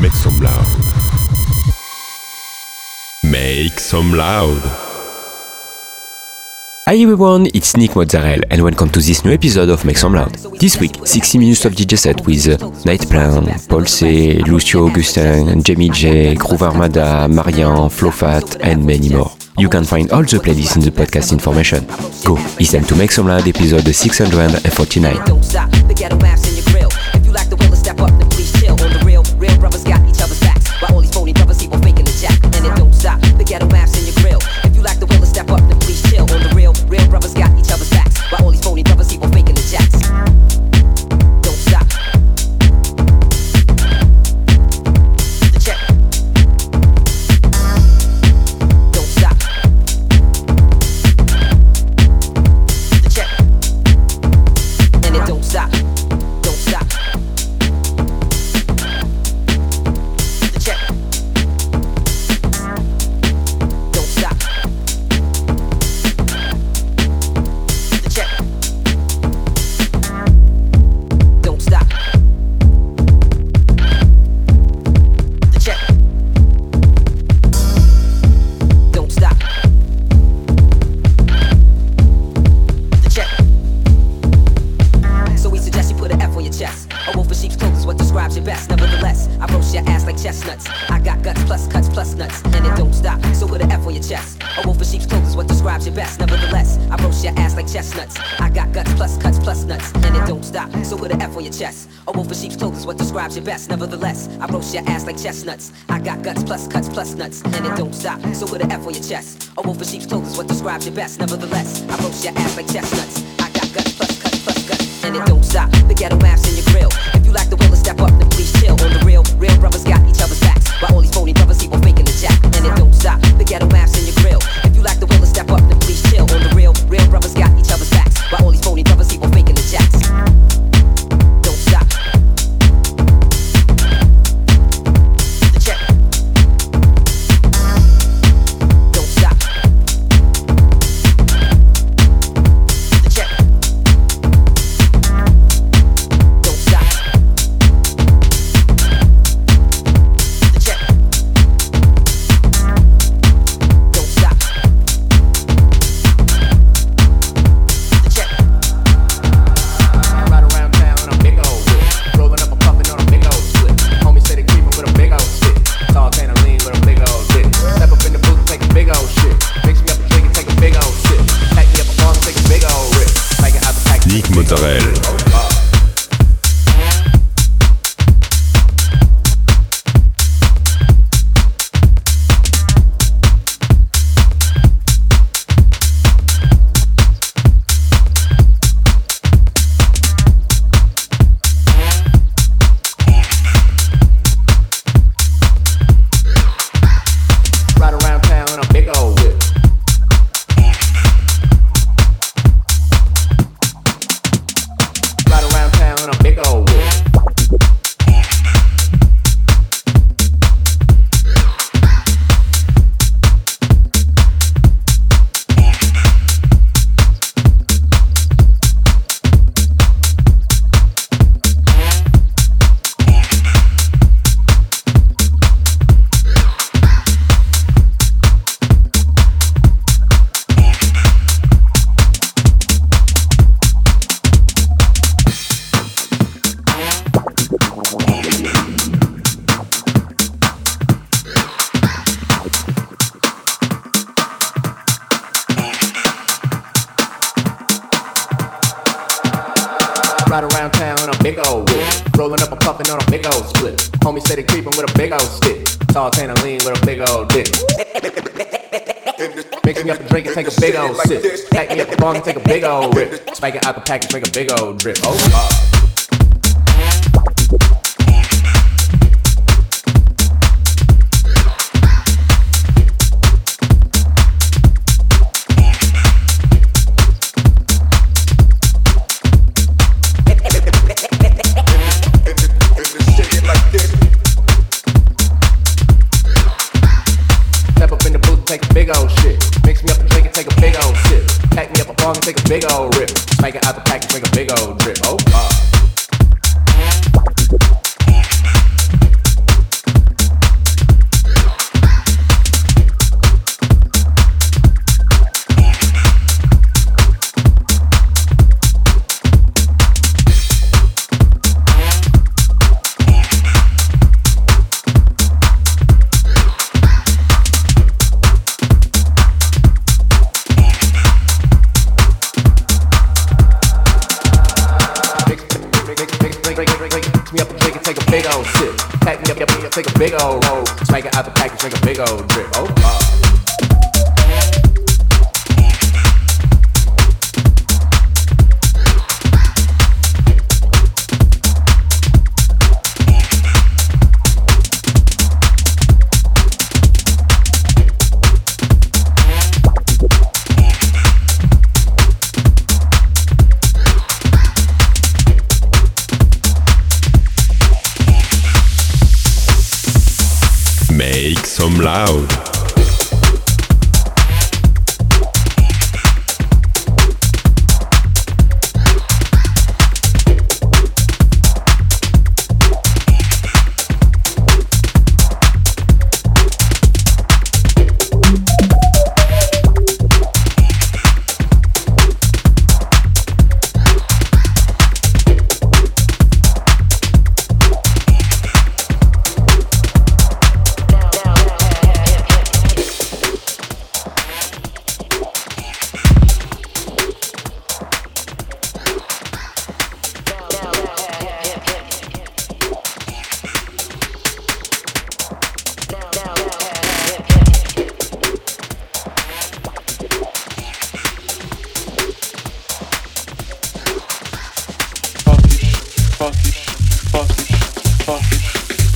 Make some loud. Make some loud. Hi everyone, it's Nick Mozzarella and welcome to this new episode of Make Some Loud. This week, 60 minutes of DJ set with uh, Nightplan, Paul C, Lucio Augustin, Jamie J, Groove Armada, Marian, Flowfat and many more. You can find all the playlists in the podcast information. Go, it's time to Make Some Loud episode 649. your best. Nevertheless, I roast your ass like chestnuts. I got guts plus cuts plus nuts, and it don't stop. So put an F on your chest. A well, for sheep's clothes is what describes your best. Nevertheless, I roast your ass like chestnuts. Viking alpha pack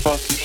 fucking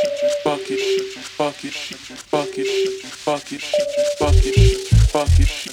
bucket bucket bucket bucket bucket bucket bucket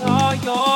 غذایا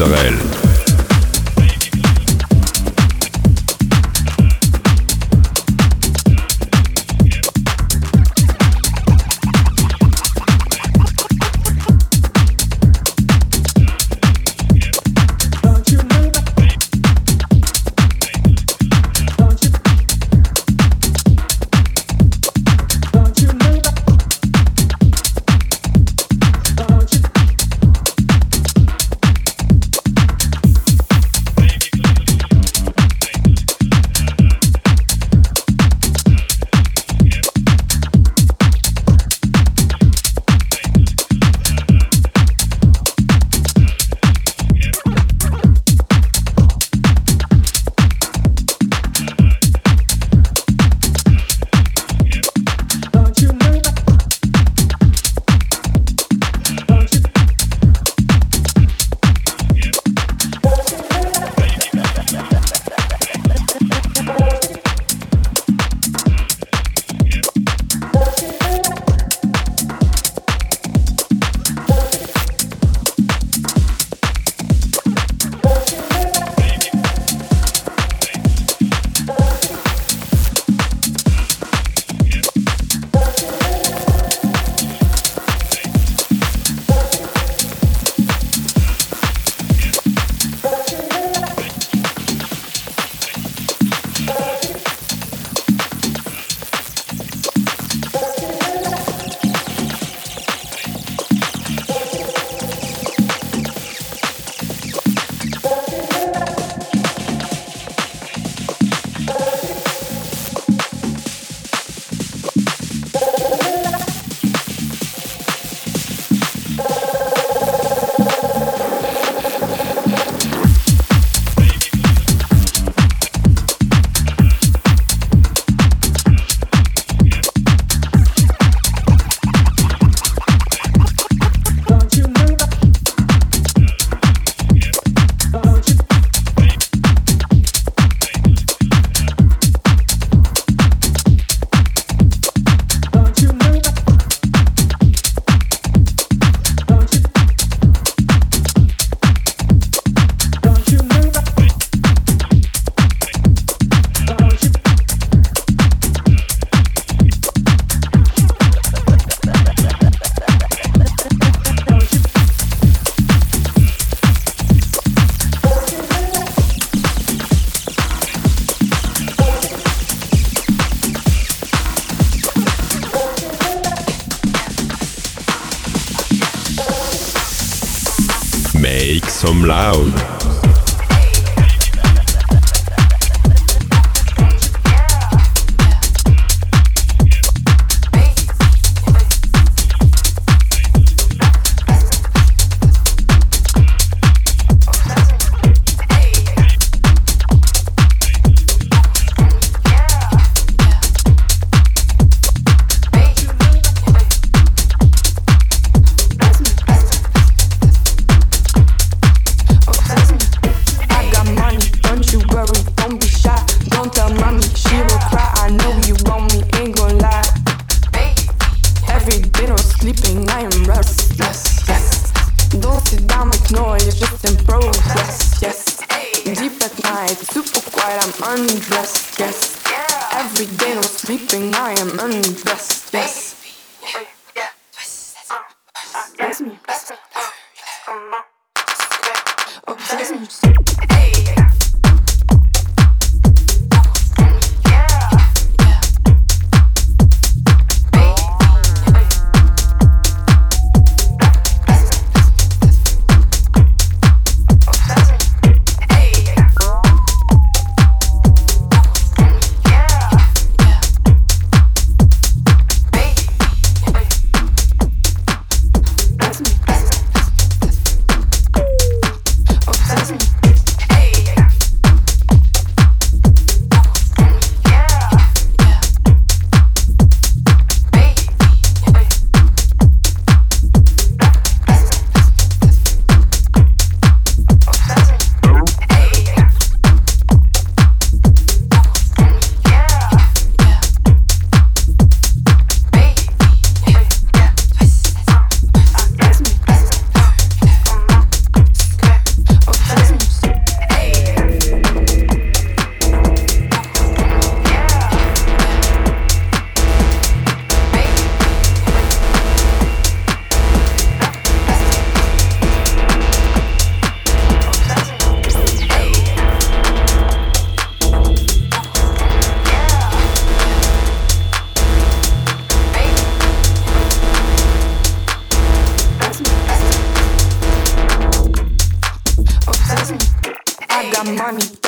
Israël.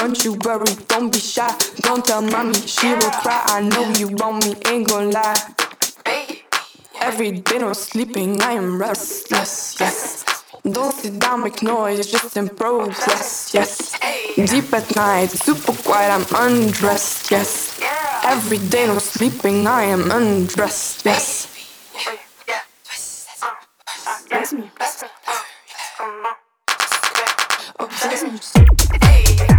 Mozzarella. you worry, don't be shy. Don't tell mommy, she will cry. I know you want me, ain't gon' lie. Every day no sleeping, I am restless, yes. Don't sit down, make noise, just improve, yes, yes. Deep at night, super quiet, I'm undressed, yes. Every day no sleeping, I am undressed, yes. Bless me, bless me. Oh, bless me. Nick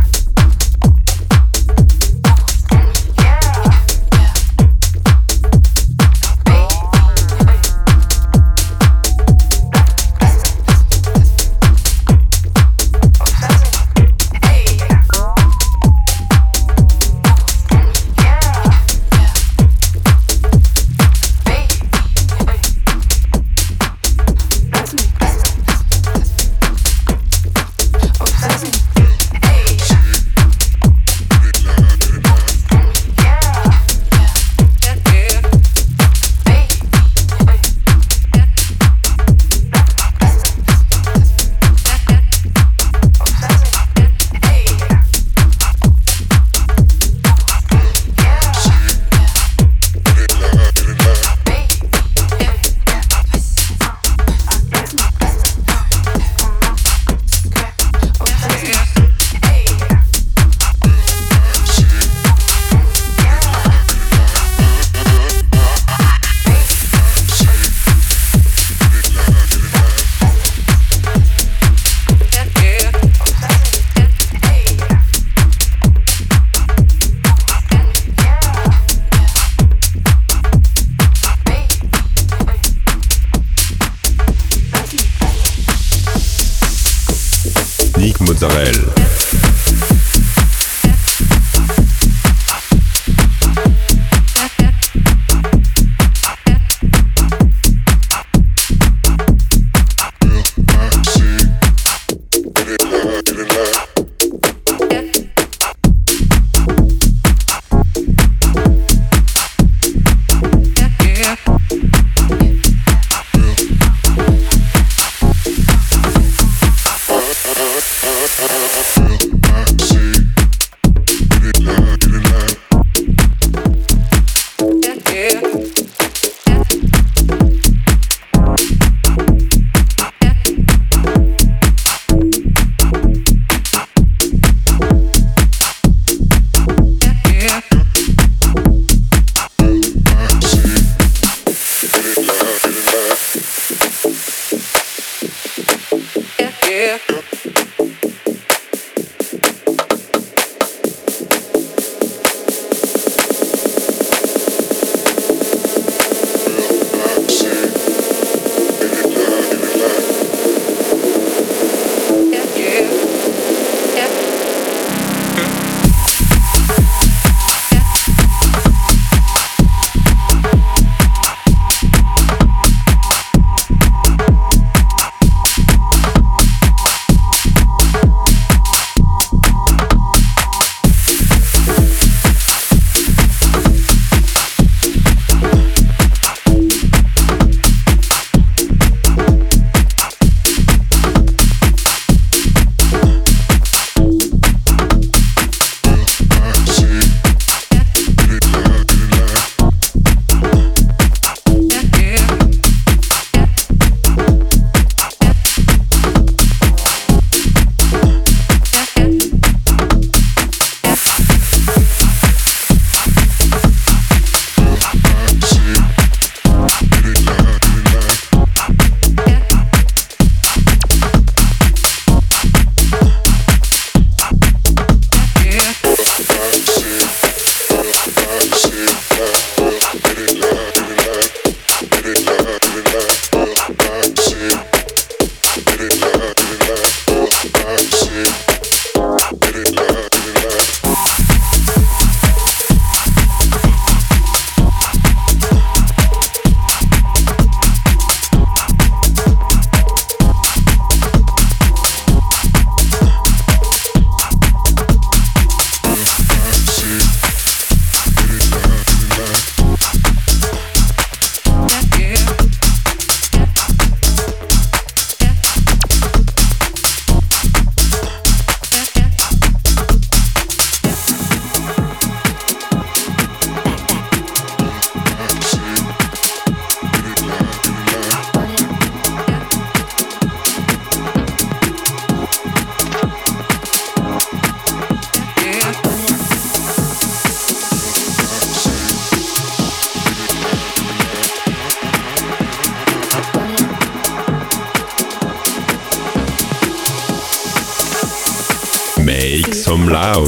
some loud.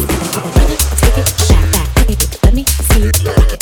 Let me see.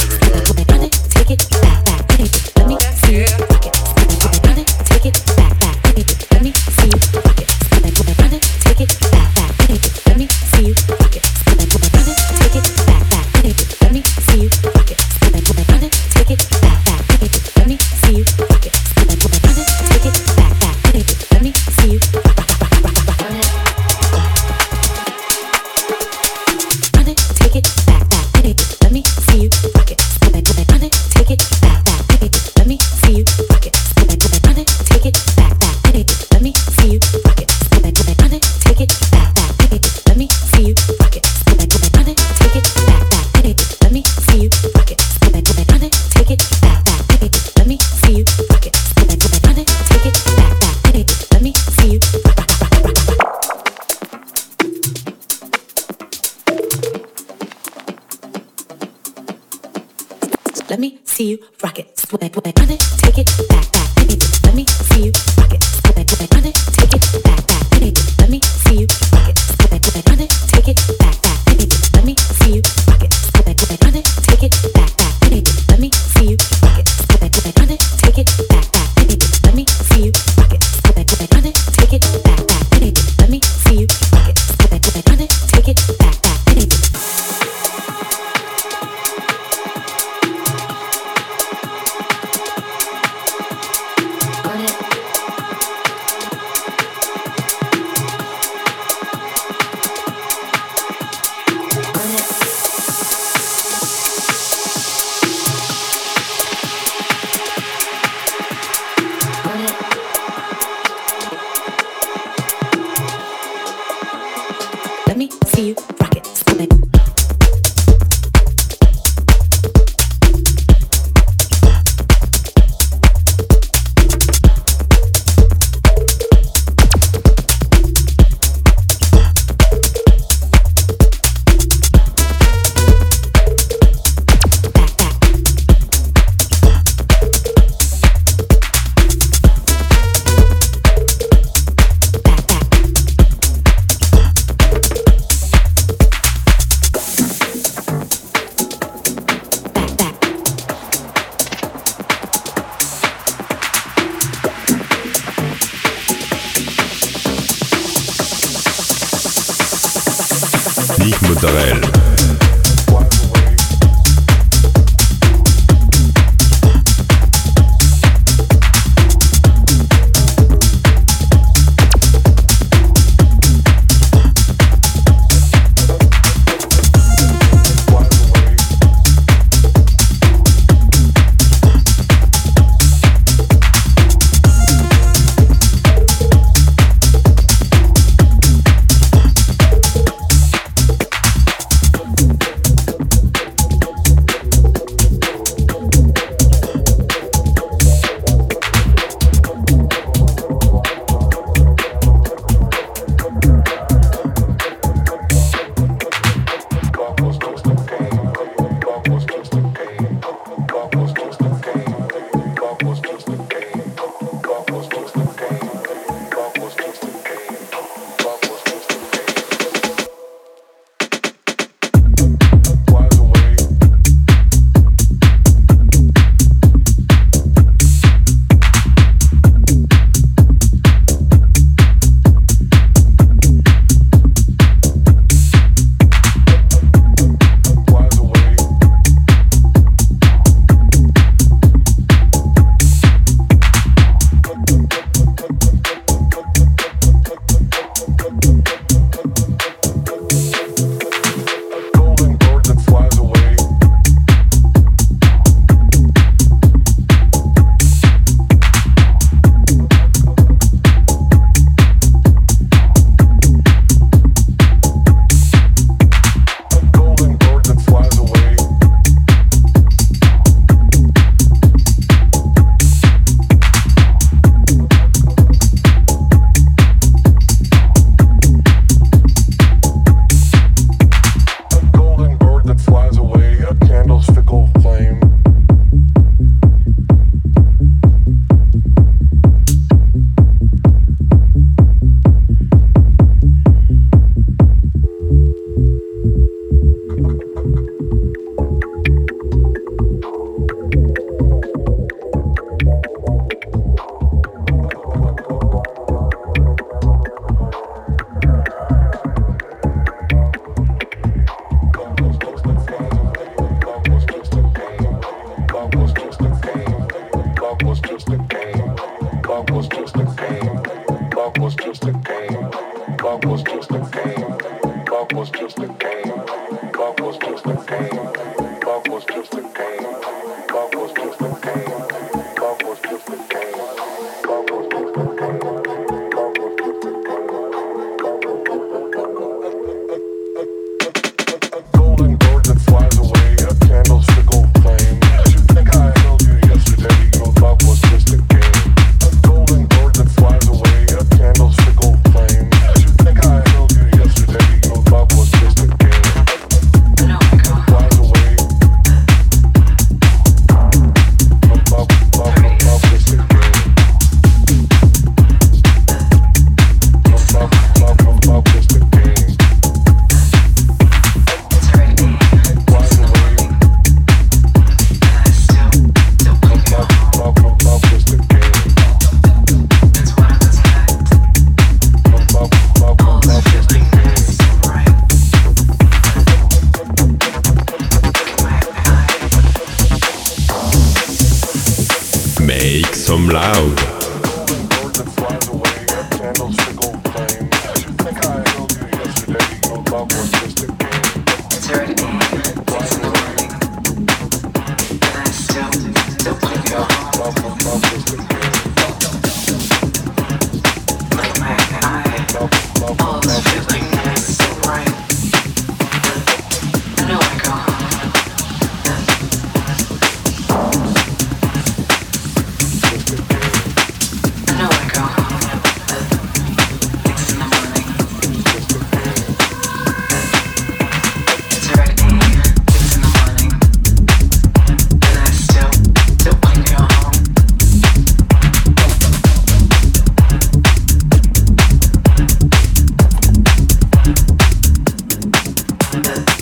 Never.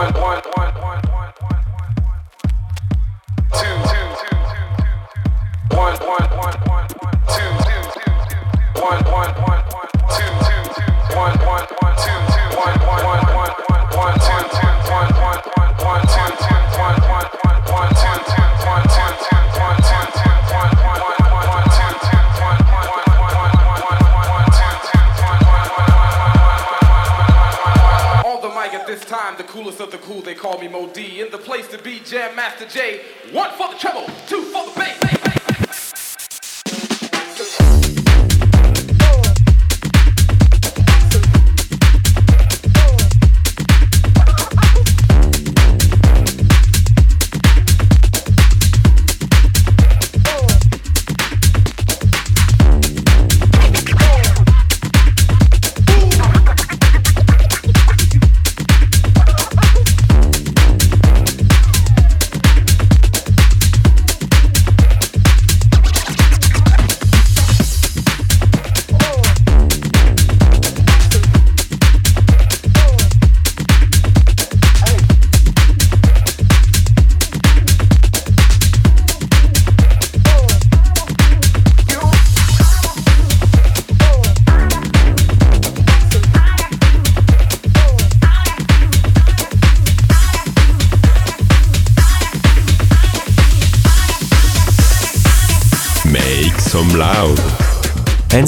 And